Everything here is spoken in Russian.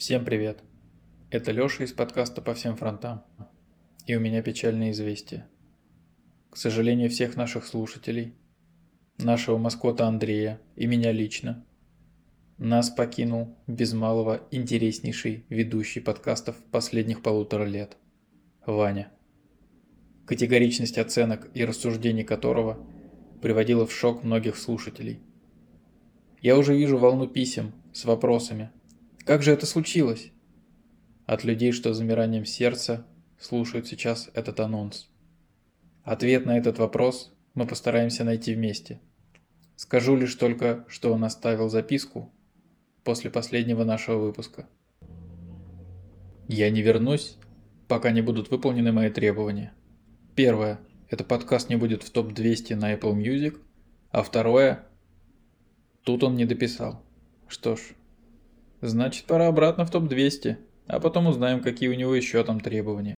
Всем привет! Это Лёша из подкаста «По всем фронтам». И у меня печальное известие. К сожалению, всех наших слушателей, нашего маскота Андрея и меня лично, нас покинул без малого интереснейший ведущий подкастов последних полутора лет – Ваня. Категоричность оценок и рассуждений которого приводила в шок многих слушателей. Я уже вижу волну писем с вопросами – как же это случилось? От людей, что замиранием сердца слушают сейчас этот анонс. Ответ на этот вопрос мы постараемся найти вместе. Скажу лишь только, что он оставил записку после последнего нашего выпуска. Я не вернусь, пока не будут выполнены мои требования. Первое. Это подкаст не будет в топ-200 на Apple Music. А второе. Тут он не дописал. Что ж, Значит, пора обратно в топ-200, а потом узнаем, какие у него еще там требования.